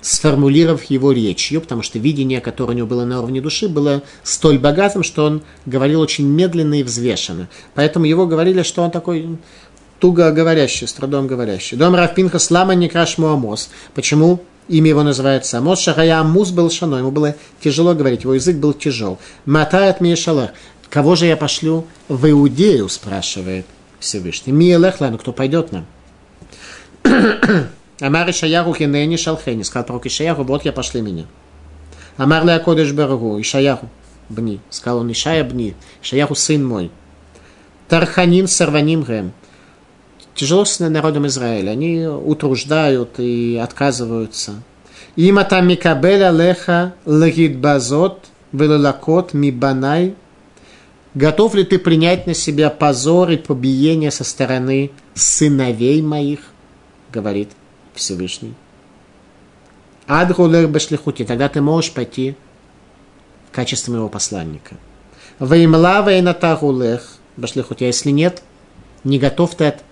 S1: сформулировав его речью, потому что видение, которое у него было на уровне души, было столь богатым, что он говорил очень медленно и взвешенно. Поэтому его говорили, что он такой туго говорящий, с трудом говорящий. Дом Равпинха Слама Некрашму Амос. Почему имя его называется Амос? Шахая Амус был шано, ему было тяжело говорить, его язык был тяжел. Матает Миешалах. Кого же я пошлю в Иудею, спрашивает Всевышний. Миелехлану, кто пойдет нам? Амар Ишаяху хинени шалхени, сказал пророк Ишаяху, вот я пошли меня. Амар Лея Кодеш Берегу, Ишаяху, бни, сказал он, Ишая бни, Ишаяху сын мой. Тарханин сарваним гэм, Тяжело с народом Израиля. Они утруждают и отказываются. Има там микабеля леха базот велалакот мибанай. Готов ли ты принять на себя позор и побиение со стороны сыновей моих? Говорит Всевышний. Адгулер башлихути. Тогда ты можешь пойти в качестве моего посланника. Ваимла вейнатагулех башлихути. А если нет, не готов ты от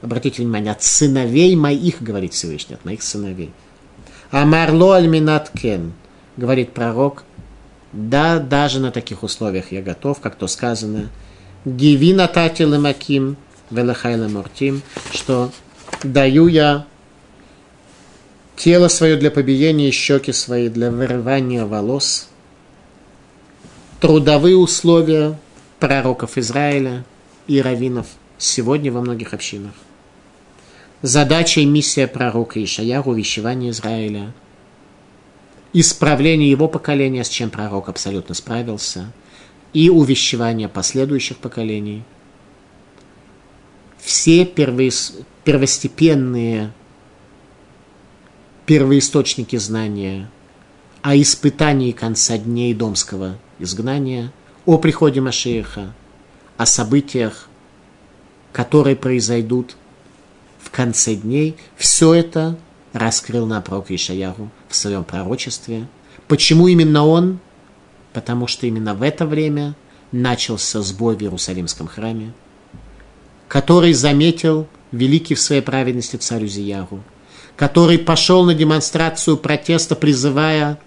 S1: Обратите внимание, от сыновей моих, говорит Всевышний, от моих сыновей. Амарло альминат кен, говорит пророк, да, даже на таких условиях я готов, как то сказано, Гивина тати лемаким, велахай мортим, что даю я тело свое для побиения, щеки свои для вырывания волос, трудовые условия пророков Израиля и раввинов сегодня во многих общинах. Задача и миссия пророка Ишаяху – увещевание Израиля, исправление его поколения, с чем пророк абсолютно справился, и увещевание последующих поколений. Все первостепенные первоисточники знания о испытании конца дней домского изгнания, о приходе Машеха, о событиях, которые произойдут в конце дней, все это раскрыл на пророк Ишаяру в своем пророчестве. Почему именно он? Потому что именно в это время начался сбой в Иерусалимском храме, который заметил великий в своей праведности царь Узияру – который пошел на демонстрацию протеста, призывая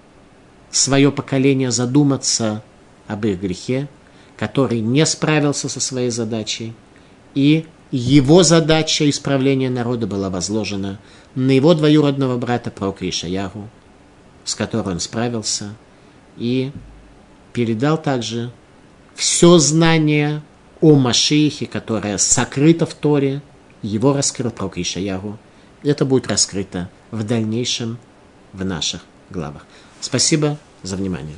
S1: свое поколение задуматься об их грехе, который не справился со своей задачей, и его задача исправления народа была возложена на его двоюродного брата Прока Ишаяру, с которым он справился, и передал также все знание о Машихе, которое сокрыто в Торе, его раскрыл Пророк Ишаяру – это будет раскрыто в дальнейшем в наших главах. Спасибо за внимание.